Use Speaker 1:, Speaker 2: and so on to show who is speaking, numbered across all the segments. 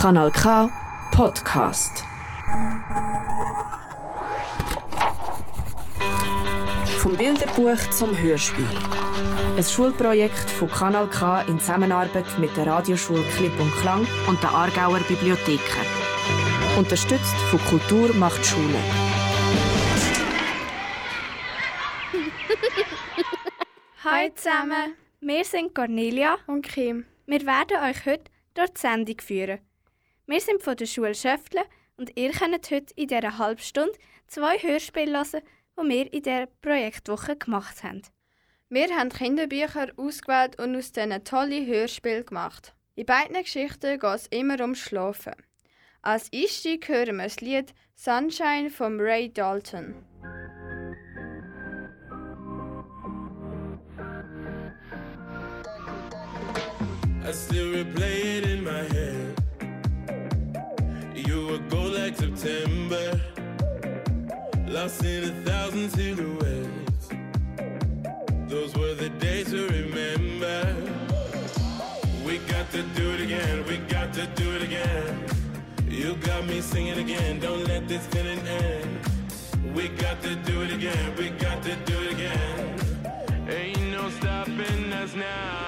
Speaker 1: Kanal K Podcast. Vom Bilderbuch zum Hörspiel. Ein Schulprojekt von Kanal K in Zusammenarbeit mit der Radioschule Klipp und Klang und der Aargauer Bibliotheken. Unterstützt von Kultur macht Schule.
Speaker 2: Hi zusammen, wir sind Cornelia
Speaker 3: und Kim.
Speaker 2: Wir werden euch heute durch die Sendung führen. Wir sind von der Schule Schöftle und ihr könnt heute in dieser halben Stunde zwei Hörspiele hören, die wir in dieser Projektwoche gemacht haben.
Speaker 3: Wir haben Kinderbücher ausgewählt und aus diesen tolle Hörspiele gemacht. In beiden Geschichten geht es immer ums Schlafen. Als Einstieg hören wir das Lied Sunshine von Ray Dalton.
Speaker 4: I still replay it in my head. September, lost in a thousand silhouettes. Those were the days to remember. We got to do it again, we got to do it again. You got me singing again, don't let this feeling end. We got to do it again, we got to do it again. Ain't no stopping us now.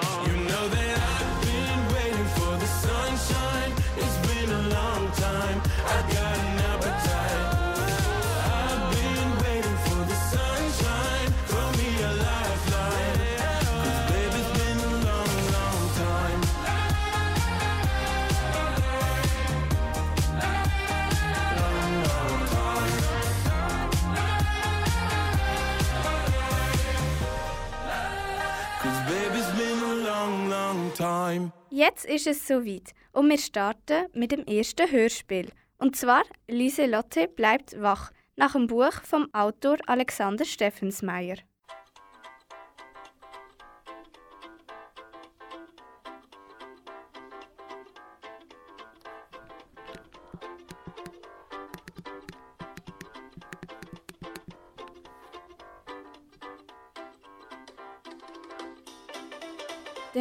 Speaker 2: Jetzt ist es soweit und wir starten mit dem ersten Hörspiel. Und zwar Lieselotte bleibt wach nach dem Buch vom Autor Alexander Steffensmeier.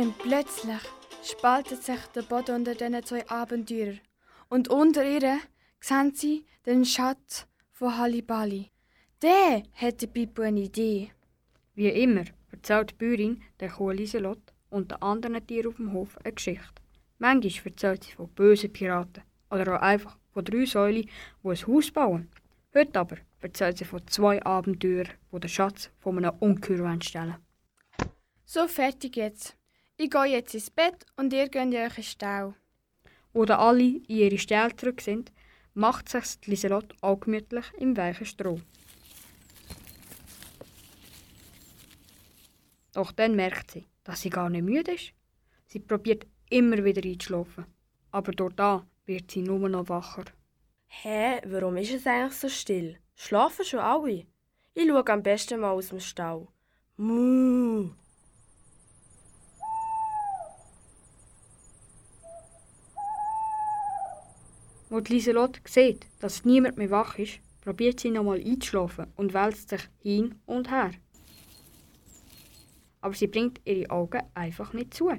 Speaker 5: Denn plötzlich spaltet sich der Boden unter diesen zwei Abenteurern. Und unter ihr sehen sie den Schatz von Hallibali. Der hätte Pippo eine Idee.
Speaker 6: Wie immer erzählt die Bäuerin der Kuh und den anderen Tieren auf dem Hof eine Geschichte. Manchmal erzählt sie von bösen Piraten oder auch einfach von drei Säulen, die ein Haus bauen. Heute aber erzählt sie von zwei Abenteurern, die den Schatz von einem Ungeheuer stellen
Speaker 5: So, fertig jetzt. Ich gehe jetzt ins Bett und ihr geht in euren Stall.
Speaker 6: Wo dann alle in ihre Ställe zurück sind, macht sich Lieselot auch gemütlich im weichen Stroh. Doch dann merkt sie, dass sie gar nicht müde ist. Sie probiert immer wieder einzuschlafen. Aber dort da wird sie nur noch wacher.
Speaker 7: Hä, warum ist es eigentlich so still? Schlafen schon alle? Ich schaue am besten mal aus dem Stall.
Speaker 6: Als Lieselot sieht, dass niemand mehr wach ist, probiert sie nochmal einzuschlafen und wälzt sich hin und her. Aber sie bringt ihre Augen einfach nicht zu.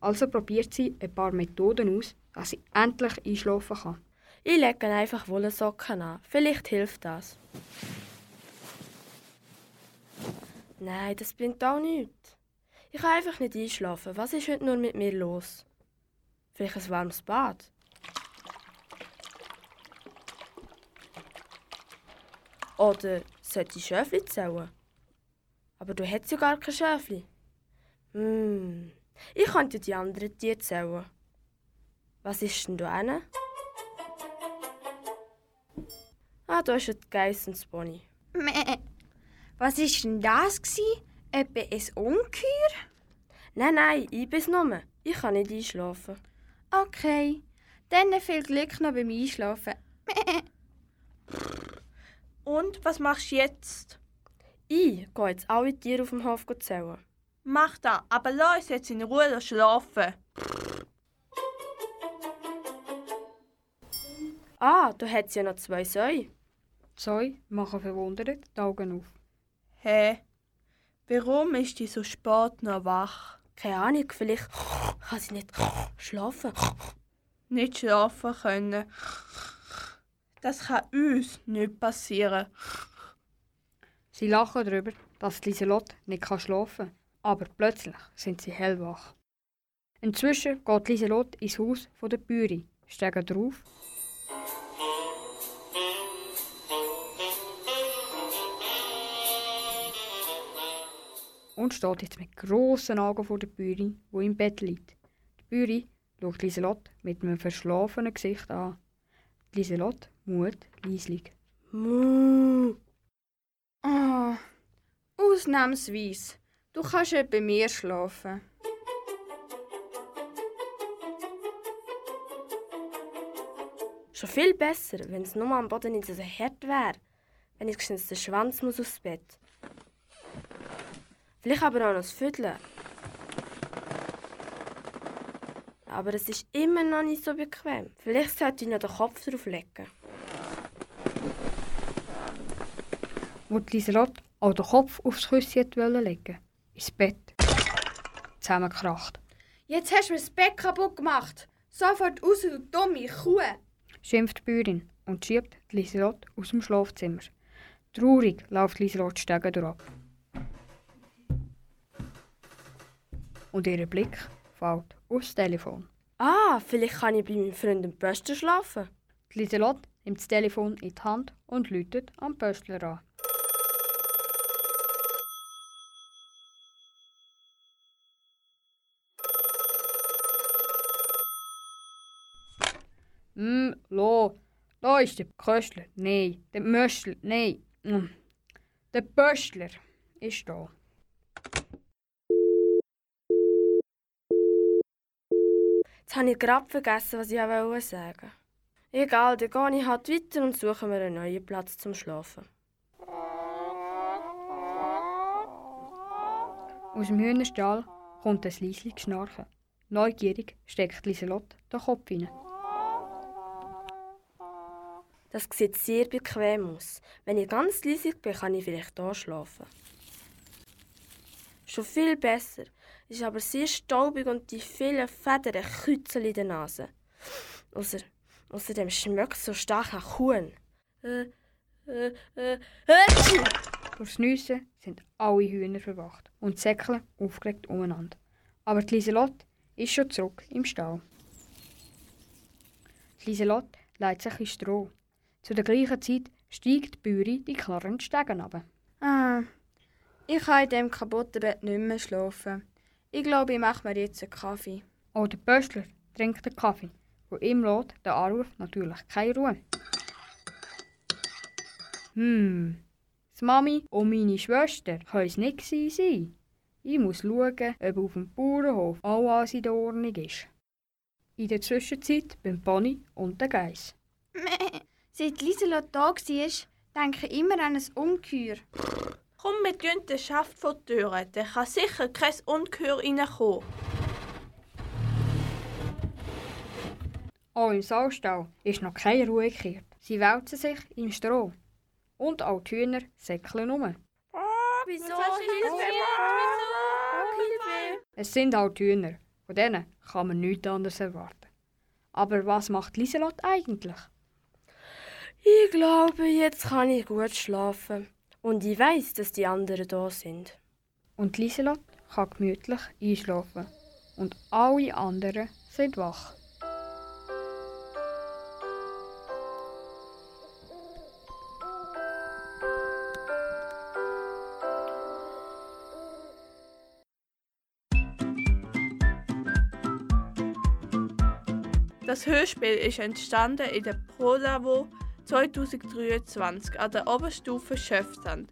Speaker 6: Also probiert sie ein paar Methoden aus, dass sie endlich einschlafen kann.
Speaker 7: Ich lege einfach Wollsocken an. Vielleicht hilft das. Nein, das bringt auch nichts. Ich kann einfach nicht einschlafen. Was ist heute nur mit mir los? Vielleicht ein warmes Bad? Oder sollte ich Schöfli zählen? Aber du hättest ja gar kein Schöfli. Hm, ich könnte die anderen Tiere zählen. Was ist denn da hinten? Ah, da ist die Geiss und Pony.
Speaker 3: Meh. Was war denn das? Gsi? Etwa ein Ungeheuer?
Speaker 7: Nein, nein, ich bin's nur. Ich kann nicht einschlafen.
Speaker 3: Okay. Dann viel Glück noch beim Einschlafen. Meh.
Speaker 8: Und was machst du jetzt?
Speaker 7: Ich gehe jetzt alle Tiere auf dem Hof zählen.
Speaker 8: Mach das, aber lass uns jetzt in Ruhe schlafen.
Speaker 7: Ah, da hat ja noch zwei Säue.
Speaker 6: Zwei machen verwundert die Augen auf.
Speaker 8: Hä? Warum ist die so spät noch wach?
Speaker 7: Keine Ahnung, vielleicht kann sie nicht schlafen.
Speaker 8: Nicht schlafen können. Das kann uns nicht passieren.
Speaker 6: Sie lachen darüber, dass Lieselotte nicht schlafen kann, aber plötzlich sind sie hellwach. Inzwischen geht Lieselotte ins Haus der Bäuerin, steigt drauf und steht jetzt mit grossen Augen vor der Bäuerin, wo im Bett liegt. Die Bäuerin schaut Lieselotte mit einem verschlafenen Gesicht an. Lieselotte mut leislich.
Speaker 7: Muh.
Speaker 3: Ah, ausnahmsweise. Du kannst ja bei mir schlafen.
Speaker 7: Schon viel besser, wenn es nur am Boden nicht so hart wäre. Wenn ich geschnitzt den Schwanz muss aufs Bett. Vielleicht aber auch noch das Viertel. Aber es ist immer noch nicht so bequem. Vielleicht sollte ich noch den Kopf drauf
Speaker 6: Wo die Lieselotte auch den Kopf aufs Küsschen wollte legen, ins Bett, zusammengekracht.
Speaker 3: Jetzt hast du mir das Bett kaputt gemacht. Sofort raus, du dumme Kuh.
Speaker 6: Schimpft die Bäuerin und schiebt die Lieselotte aus dem Schlafzimmer. Traurig läuft Lieselotte Stege durch. Und ihr Blick fällt aufs Telefon.
Speaker 7: Ah, vielleicht kann ich bei meinem Freund im Pöster schlafen.
Speaker 6: Die Lieselotte nimmt das Telefon in die Hand und läutet am Pöstler an. Hm, lo, da ist der Köstler. Nein, der Möstler. Nein. Hm. Der Pöstler ist da.
Speaker 7: Jetzt habe ich gerade vergessen, was ich auch sagen wollte. Egal, dann gehe ich halt weiter und suche mir einen neuen Platz zum Schlafen.
Speaker 6: Aus dem Hühnerstall kommt ein leisliches Schnarchen. Neugierig steckt Lieselotte den Kopf hinein.
Speaker 7: Das sieht sehr bequem aus. Wenn ich ganz leise bin, kann ich vielleicht hier schlafen. Schon viel besser. Ist aber sehr staubig und die vielen Federn kützeln in der Nase. Außer, außerdem schmeckt es so stark nach Huhn. Äh, äh, äh, äh.
Speaker 6: Durchs Nüssen sind alle Hühner verwacht und säckeln aufgeregt umeinander. Aber die Lieselotte ist schon zurück im Stall. Die Lieselotte legt sich in Stroh. Zu der gleichen Zeit steigt die Bäuerin die klaren Stegen ab.
Speaker 3: Ah, ich kann in diesem kaputten Bett nicht mehr schlafen. Ich glaube, ich mache mir jetzt einen Kaffee.
Speaker 6: Auch der Pöstler trinkt den Kaffee. Und ihm lässt der Anruf natürlich keine Ruhe. Hm, die Mami und meine Schwester können es nicht sein. Ich muss schauen, ob auf dem Bauernhof alles in der Ordnung ist. In der Zwischenzeit beim Pony und der Geiss.
Speaker 3: Seit Lieselotte da war, denke ich immer an ein Ungeheuer.
Speaker 8: Komm, wir tun den Schaft vor die Tür. Da kann sicher kein Ungeheuer reinkommen.
Speaker 6: Auch im Saustall ist noch keine Ruhe gekehrt. Sie wälzen sich im Stroh. Und auch die Hühner säckeln um.
Speaker 7: Wieso?
Speaker 6: Es sind halt Hühner. Von denen kann man nichts anderes erwarten. Aber was macht Lieselotte eigentlich?
Speaker 7: Ich glaube, jetzt kann ich gut schlafen. Und ich weiß, dass die anderen da sind.
Speaker 6: Und Lieselotte kann gemütlich einschlafen. Und alle anderen sind wach.
Speaker 8: Das Hörspiel ist entstanden in der Polavo 2023 an der Oberstufe Schöfsand.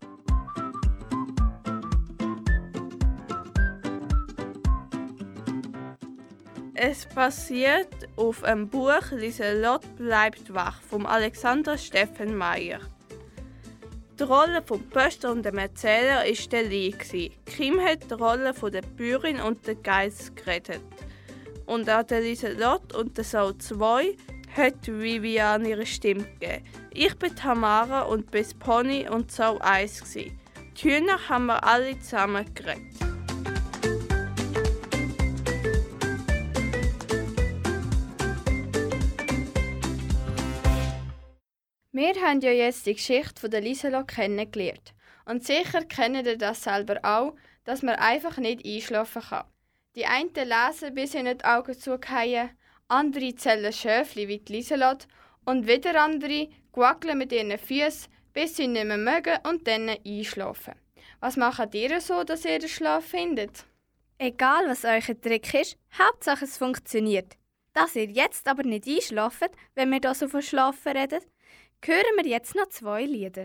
Speaker 8: Es basiert auf dem Buch Lieselott bleibt wach von Alexander Steffen Meyer. Die Rolle vom Pöster und dem Erzähler war der Lee. Kim hat die Rolle von der Bäuerin und der Geist geredet. Und an der Lieselott und der Sau 2 hat Vivian ihre Stimme gegeben. Ich bin Tamara und bis Pony und Sau 1. Die Hühner haben wir alle zusammen geredet.
Speaker 3: Wir haben ja jetzt die Geschichte von der Liselotte kennengelernt. Und sicher kennt ihr das selber auch, dass man einfach nicht einschlafen kann. Die einen lesen, bis ihnen die Augen zugehen, andere zählen Schöfli wie die Liselotte und wieder andere quackeln mit ihren Füßen, bis sie nicht mehr mögen und dann einschlafen. Was macht ihr so, dass ihr den Schlaf findet?
Speaker 2: Egal, was euer Trick ist, Hauptsache es funktioniert. Dass ihr jetzt aber nicht einschlaft, wenn wir da so von Schlafen reden, hören wir jetzt noch zwei Lieder.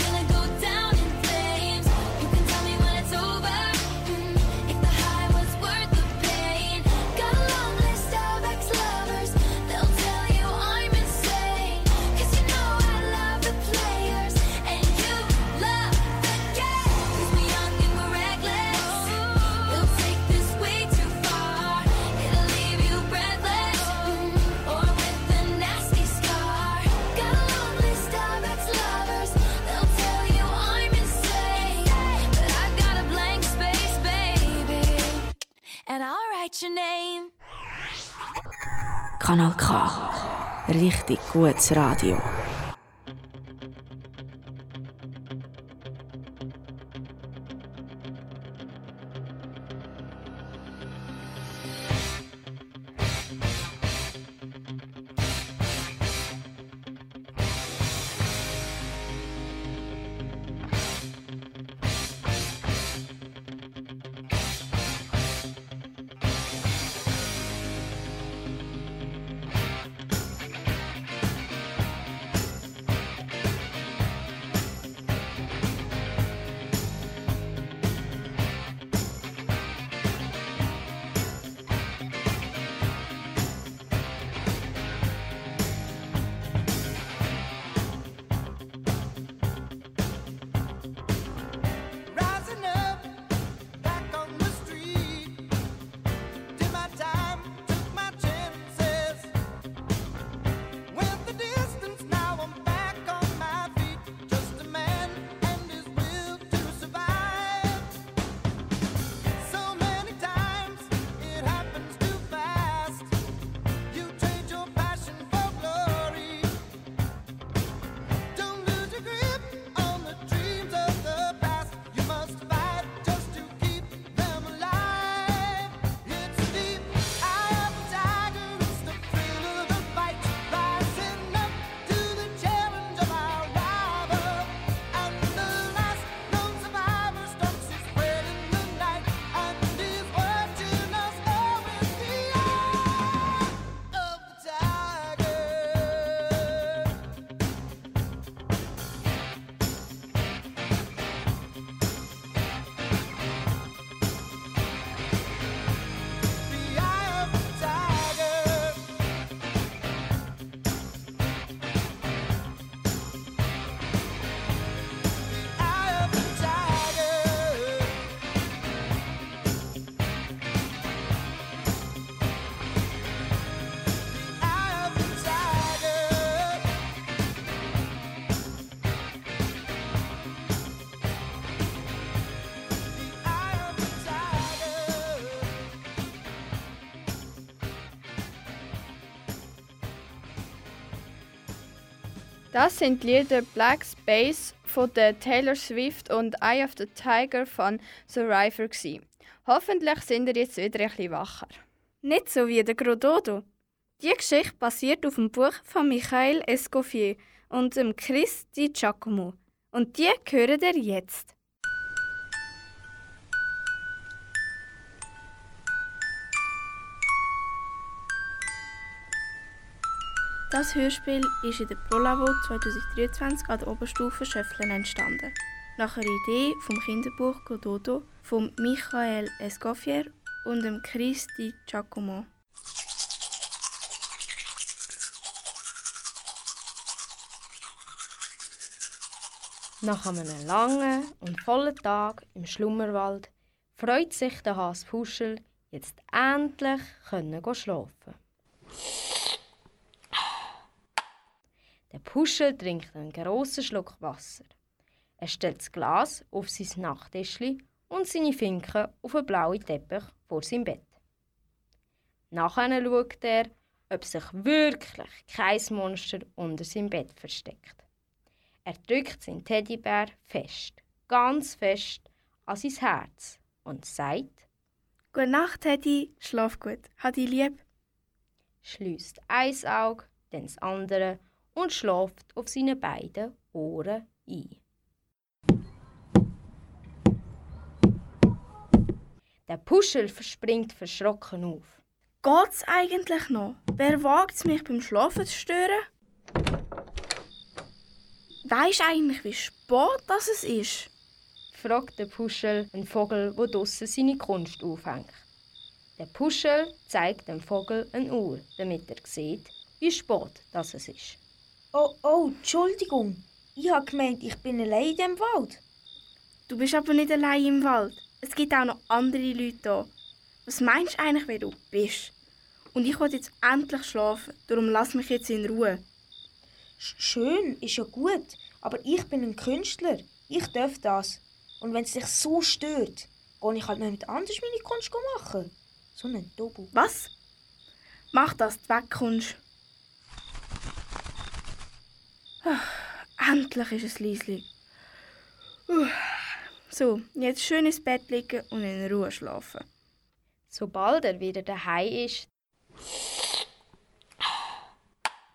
Speaker 9: And I'll write your name.
Speaker 1: Kanal K. Richtig gutes Radio.
Speaker 3: Das sind die Lieder Black Space von der Taylor Swift und Eye of the Tiger von Survivor. Gewesen. Hoffentlich sind ihr jetzt wieder bisschen wacher.
Speaker 10: Nicht so wie der Grododo. Die Geschichte basiert auf dem Buch von Michael Escoffier und dem Chris Di Giacomo. Und die hören ihr jetzt. Das Hörspiel ist in der Prolavo 2023 an der Oberstufe Schöfflen entstanden. Nach einer Idee vom Kinderbuch Gododo von Michael Escoffier und dem Chris Di Giacomo.
Speaker 11: Nach einem langen und vollen Tag im Schlummerwald freut sich der Has Puschel, jetzt endlich können schlafen. Puschel trinkt einen grossen Schluck Wasser. Er stellt das Glas auf sein Nachttischli und seine Finken auf einen blauen Teppich vor seinem Bett. Nachher schaut er, ob sich wirklich kein Monster unter seinem Bett versteckt. Er drückt seinen Teddybär fest, ganz fest, an sein Herz und sagt,
Speaker 10: Gute Nacht, Teddy. Schlaf gut. Hat dich lieb.
Speaker 11: schließt ein Auge, dann das andere und schläft auf seine beiden Ohren ein. Der Puschel verspringt verschrocken auf.
Speaker 10: Geht's eigentlich noch? Wer wagt's mich beim Schlafen zu stören? Weisst eigentlich, wie spät das es ist?
Speaker 11: fragt der Puschel einen Vogel, wo draussen seine Kunst aufhängt. Der Puschel zeigt dem Vogel eine Uhr, damit er sieht, wie spät das es ist.
Speaker 12: Oh, oh, Entschuldigung. Ich habe gemeint, ich bin allein in dem Wald.
Speaker 10: Du bist aber nicht allein im Wald. Es gibt auch noch andere Leute da. Was meinst du eigentlich, wer du bist? Und ich will jetzt endlich schlafen, darum lass mich jetzt in Ruhe.
Speaker 12: Sch- Schön, ist ja gut. Aber ich bin ein Künstler. Ich darf das. Und wenn es dich so stört, gehe ich halt noch mit anders meine Kunst machen. So ein Dobu.
Speaker 10: Was? Mach, dass du wegkommst. Endlich ist es. Uh. So, jetzt schön ins Bett liegen und in Ruhe schlafen.
Speaker 11: Sobald er wieder daheim ist,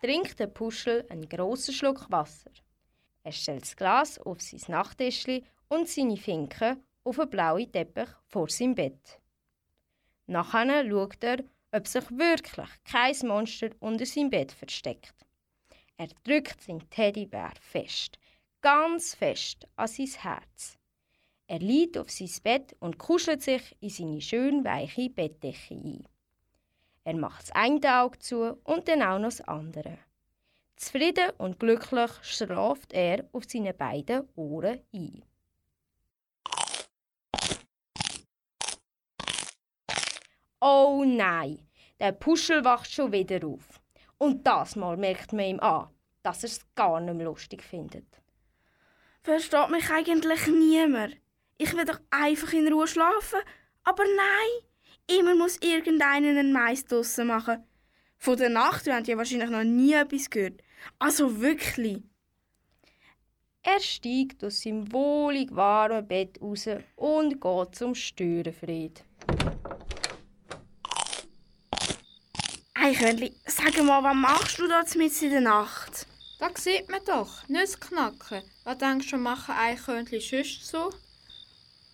Speaker 11: trinkt der Puschel einen grossen Schluck Wasser. Er stellt das Glas auf sein Nachttischli und seine Finken auf einen blauen Teppich vor seinem Bett. Nachher schaut er, ob sich wirklich kein Monster unter seinem Bett versteckt. Er drückt seinen Teddybär fest, ganz fest an sein Herz. Er liegt auf sein Bett und kuschelt sich in seine schön weiche Bettdecke ein. Er macht das eine Auge zu und dann auch noch das andere. Zufrieden und glücklich schlaft er auf seine beiden Ohren ein. Oh nein, der Puschel wacht schon wieder auf. Und das Mal merkt man ihm an, dass er es gar nicht mehr lustig findet.
Speaker 10: Versteht mich eigentlich niemand? Ich will doch einfach in Ruhe schlafen. Aber nein, immer muss irgendeiner einen Mais draussen machen. Von der Nacht habt ihr wahrscheinlich noch nie etwas gehört. Also wirklich.
Speaker 11: Er steigt aus seinem wohlig warmen Bett raus und geht zum Störenfried.
Speaker 10: Eichhörnli, sag mal, was machst du da mitten in der Nacht?
Speaker 5: Da sieht man doch, Nüsse knacken. Was denkst du, machen Eichhörnchen sonst so?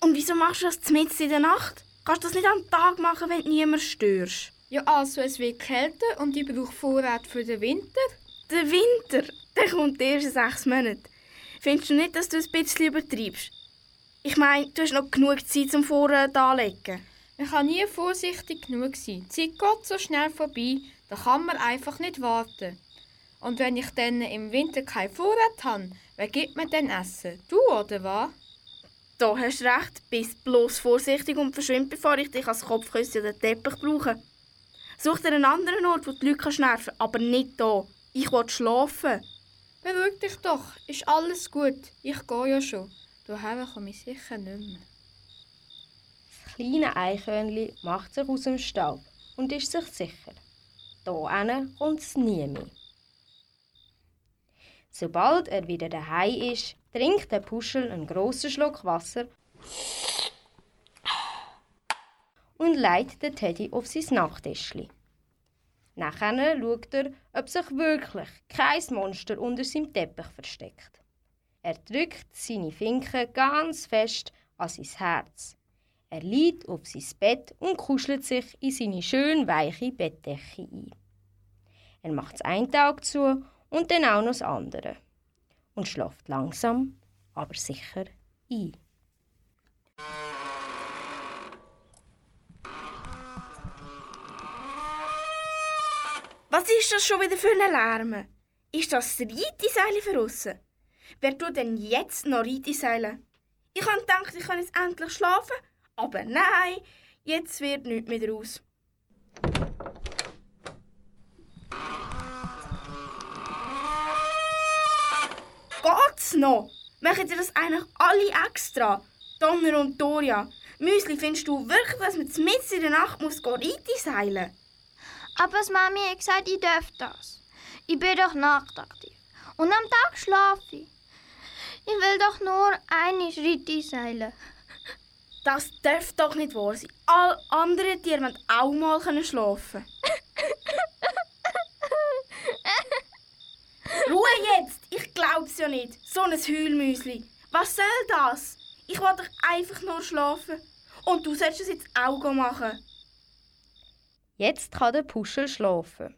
Speaker 10: Und wieso machst du das mitten in der Nacht? Kannst du das nicht am Tag machen, wenn du niemand störst?
Speaker 5: Ja, also es wird kälter und ich brauche Vorrat für den Winter.
Speaker 10: Der Winter, der kommt erst in sechs Monaten. Findest du nicht, dass du ein bisschen übertreibst? Ich meine, du hast noch genug Zeit zum Vorrat anlegen.
Speaker 5: Man kann nie vorsichtig genug sein. Die Zeit geht so schnell vorbei, da kann man einfach nicht warten. Und wenn ich dann im Winter keinen Vorrat habe, wer gibt mir denn Essen? Du oder was?
Speaker 10: Da hast du recht, bist bloß vorsichtig und verschwind, bevor ich dich als Kopfküsse oder Teppich brauche. Such dir einen anderen Ort, wo die Leute nerven kannst, aber nicht da. Ich will schlafen.
Speaker 5: Beruhig dich doch, ist alles gut. Ich gehe ja schon. Daheim komme ich sicher nicht mehr.
Speaker 11: Kleine Eichhörnli macht sich aus dem Staub und ist sich sicher. Da kommt es nie mehr. Sobald er wieder daheim ist, trinkt der Puschel einen grossen Schluck Wasser und legt den Teddy auf sein Nachttischli. Nachher schaut er, ob sich wirklich kein Monster unter seinem Teppich versteckt. Er drückt seine Finken ganz fest an sein Herz. Er liegt auf sein Bett und kuschelt sich in seine schön weiche Bettdecke ein. Er macht das Auge zu und dann auch noch das andere. Und schläft langsam, aber sicher ein.
Speaker 10: Was ist das schon wieder für ein Lärm? Ist das das Reiteseil für aussen? Wer tut denn jetzt noch Reiteseile? Ich habe gedacht, ich kann jetzt endlich schlafen, aber nein, jetzt wird nichts mehr draus. Geht's noch? Machen ihr das eigentlich alle extra? Donner und Doria. Müsli, findest du wirklich, dass man mitten in der Nacht muss Reiteseilen
Speaker 13: Aber die Mami hat gesagt, ich darf das. Ich bin doch nachtaktiv. Und am Tag schlafe ich. Ich will doch nur eine Schritte seilen.
Speaker 10: Das darf doch nicht wahr sein. Alle anderen Tiere wollen auch mal schlafen Ruhe jetzt! Ich glaub's ja nicht. So ein Heulmüsli. Was soll das? Ich will doch einfach nur schlafen. Und du sollst es jetzt auch machen.
Speaker 11: Jetzt kann der Puschel schlafen.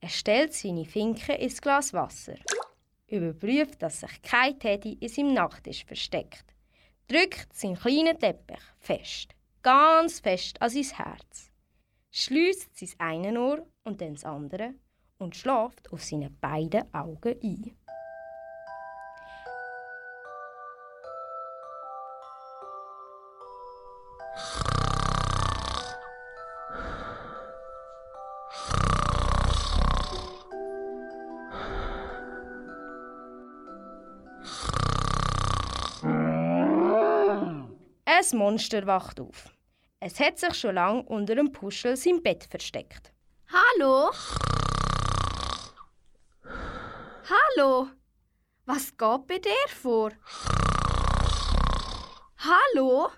Speaker 11: Er stellt seine Finken ins Glas Wasser, überprüft, dass sich kein Teddy in seinem Nachttisch versteckt, drückt seinen kleinen Teppich fest, ganz fest an sein Herz, schließt sein eine Ohr und dann das andere und schläft auf seine beiden Augen ein. Ein Monster wacht auf. Es hat sich schon lange unter dem Puschel sein Bett versteckt.
Speaker 2: Hallo? Hallo? Was geht bei dir vor? Hallo?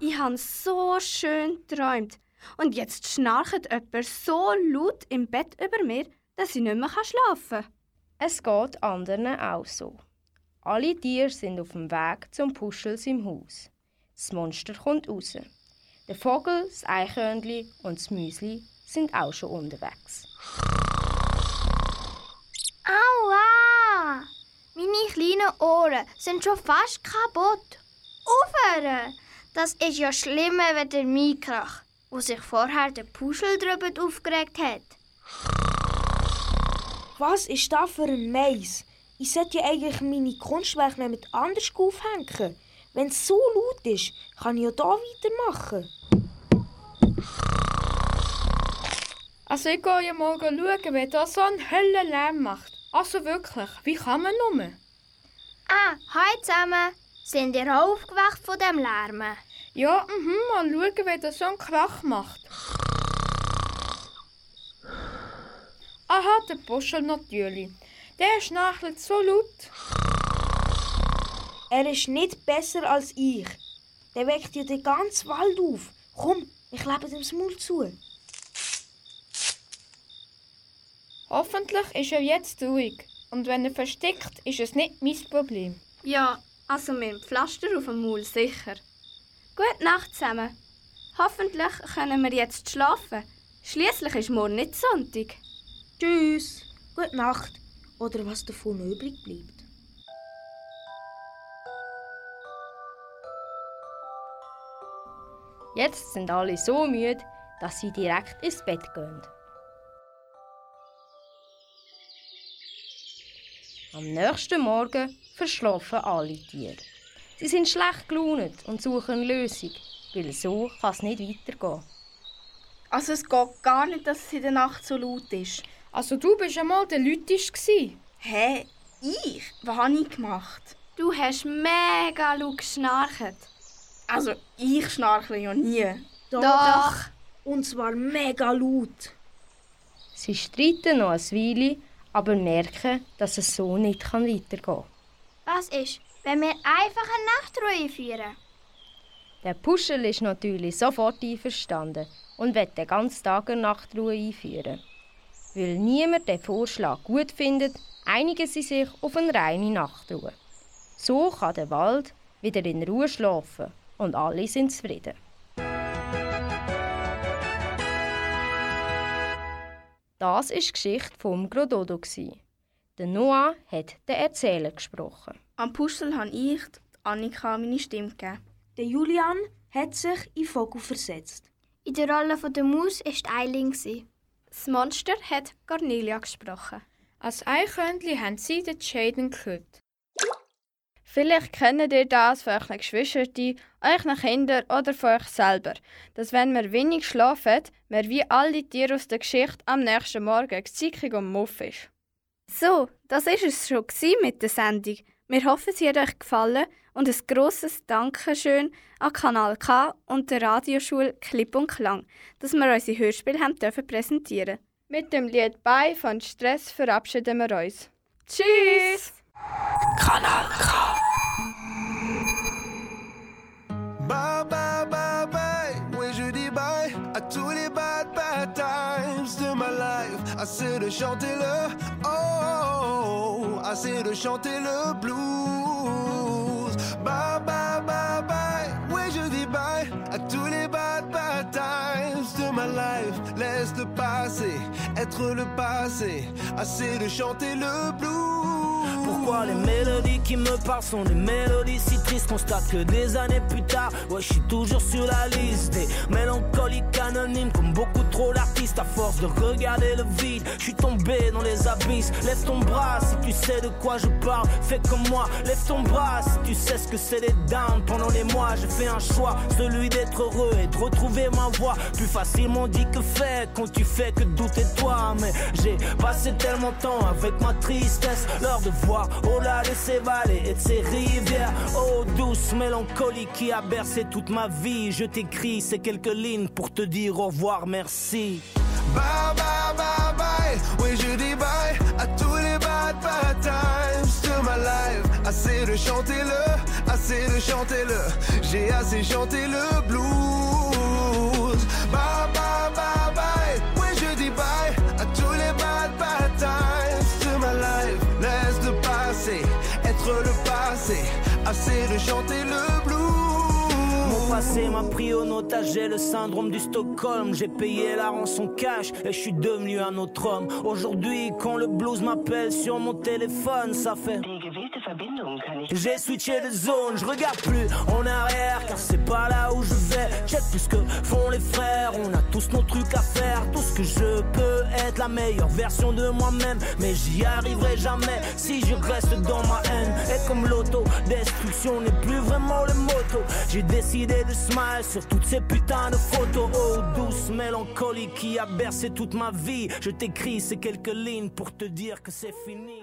Speaker 2: Ich habe so schön geträumt. Und jetzt schnarcht jemand so laut im Bett über mir, dass ich nicht mehr schlafen kann.
Speaker 11: Es geht anderen auch so. Alle Tiere sind auf dem Weg zum Puschel im Haus. Das Monster kommt raus. Der Vogel, das Eichhörnli und das Müsli sind auch schon unterwegs.
Speaker 13: Aua! Meine kleinen Ohren sind schon fast kaputt. Aufhören! Das ist ja schlimmer als der Mikrach, wo sich vorher der Puschel drüber aufgeregt hat.
Speaker 12: Was ist das für ein Mais? Ich sollte ja eigentlich meine Kunstwerke nicht mit anders aufhängen. Wenn es so laut ist, kann ich ja da weitermachen.
Speaker 5: Also ich gehe ja morgen schauen, wer da so einen Höllenlärm macht. Also wirklich, wie kann man nur?
Speaker 13: Ah, hi zusammen. Sind ihr auch aufgewacht von dem Lärm?
Speaker 5: Ja, mhm, mal schauen, wer da so einen Krach macht. Aha, der Buschel natürlich. Der schnarchelt so laut.
Speaker 12: Er ist nicht besser als ich. Der weckt ja den ganzen Wald auf. Komm, ich lebe dem Maul zu.
Speaker 5: Hoffentlich ist er jetzt ruhig. Und wenn er versteckt, ist es nicht mein Problem.
Speaker 2: Ja, also mit dem Pflaster auf dem Maul sicher. Gute Nacht zusammen. Hoffentlich können wir jetzt schlafen. Schließlich ist morgen nicht Sonntag.
Speaker 12: Tschüss, gute Nacht. Oder was davon übrig bleibt.
Speaker 11: Jetzt sind alle so müde, dass sie direkt ins Bett gehen. Am nächsten Morgen verschlafen alle Tiere. Sie sind schlecht gelaunt und suchen eine Lösung, weil so kann es nicht weitergehen.
Speaker 10: Also es geht gar nicht, dass es in der Nacht so laut ist.
Speaker 5: Also du bist einmal der Lütisch gsi.
Speaker 10: Hä? Ich? Was habe ich gemacht?
Speaker 2: Du hast mega laut geschnarcht.
Speaker 10: Also ich schnarchle ja nie.
Speaker 12: Doch.
Speaker 2: Doch.
Speaker 12: Und zwar mega laut.
Speaker 11: Sie streiten noch eine Weile, aber merken, dass es so nicht kann weitergehen kann.
Speaker 13: Was ist, wenn wir einfach eine Nachtruhe führen?
Speaker 11: Der Puschel ist natürlich sofort einverstanden und will den ganzen Tag eine Nachtruhe einführen. Weil niemand den Vorschlag gut findet, einigen sie sich auf eine reine Nachtruhe. So kann der Wald wieder in Ruhe schlafen und alle sind zufrieden. Das ist die Geschichte vom Grododo. Der Noah hat den Erzähler gesprochen.
Speaker 2: Am Puschel habe ich Annika meine Stimme gegeben.
Speaker 12: Der Julian hat sich in Vogel versetzt.
Speaker 13: In der Rolle der Maus war Eileen.
Speaker 2: Das Monster hat Cornelia gesprochen.
Speaker 5: Als Eichhörnchen haben sie den Jaden gehört.
Speaker 3: Vielleicht kennt ihr das von euren Geschwistern, euren Kindern oder von euch selber, dass wenn wir wenig schlafen, wir wie alle Tiere aus der Geschichte am nächsten Morgen zickig und muff ist.
Speaker 2: So, das ist es schon mit der Sendung. Wir hoffen, sie hat euch gefallen und ein grosses Dankeschön an Kanal K und der Radioschule Klipp und Klang, dass wir unsere Hörspiele haben dürfen präsentieren.
Speaker 3: Mit dem Lied «Bei» von Stress verabschieden wir uns.
Speaker 2: Tschüss!
Speaker 14: Bye, bye, bye, bye. Oui, je dis bye à tous les bad, bad times de ma life. Assez de chanter le oh, assez de chanter le blues. Bye, bye, être le passé. Assez de chanter le blues.
Speaker 15: Pourquoi les mélodies qui me parlent sont des mélodies si tristes Constate que des années plus tard, ouais je suis toujours sur la liste Des mélancoliques anonymes comme beaucoup trop d'artistes. À force de regarder le vide, je suis tombé dans les abysses. Lève ton bras si tu sais de quoi je parle. Fais comme moi, lève ton bras si tu sais ce que c'est les downs Pendant les mois j'ai fait un choix, celui d'être heureux et de retrouver ma voix. Plus facilement dit que fait quand tu fais que douter toi. Mais j'ai passé tellement de temps avec ma tristesse L'heure de voir au-delà de ces vallées et de ces rivières. Oh, douce mélancolie qui a bercé toute ma vie. Je t'écris ces quelques lignes pour te dire au revoir, merci.
Speaker 14: Bye, bye, bye, bye. Oui, je dis bye à tous les bad, bad times de ma life. Assez de chanter le, assez de chanter le. J'ai assez chanté le blues. Bye, bye, bye, bye. Oui, je dis bye à tous les bad, bad times de ma life. Laisse le passé être le passé. Assez de chanter le blues.
Speaker 15: Mon passé m'a pris au otage, j'ai le syndrome du Stockholm. J'ai payé la rançon cash et je suis devenu un autre homme. Aujourd'hui, quand le blues m'appelle sur mon téléphone, ça fait. J'ai switché de zone, je regarde plus en arrière car c'est pas là où je vais. Check plus ce que font les frères, on a tous nos trucs à faire. Tout ce que je peux être la meilleure version de moi-même, mais j'y arriverai jamais si je reste dans ma haine. Et comme l'auto, destruction n'est plus vraiment le moto. J'ai décidé de smile sur toutes ces putains de photos. Oh, douce mélancolie qui a bercé toute ma vie. Je t'écris ces quelques lignes pour te dire que c'est fini.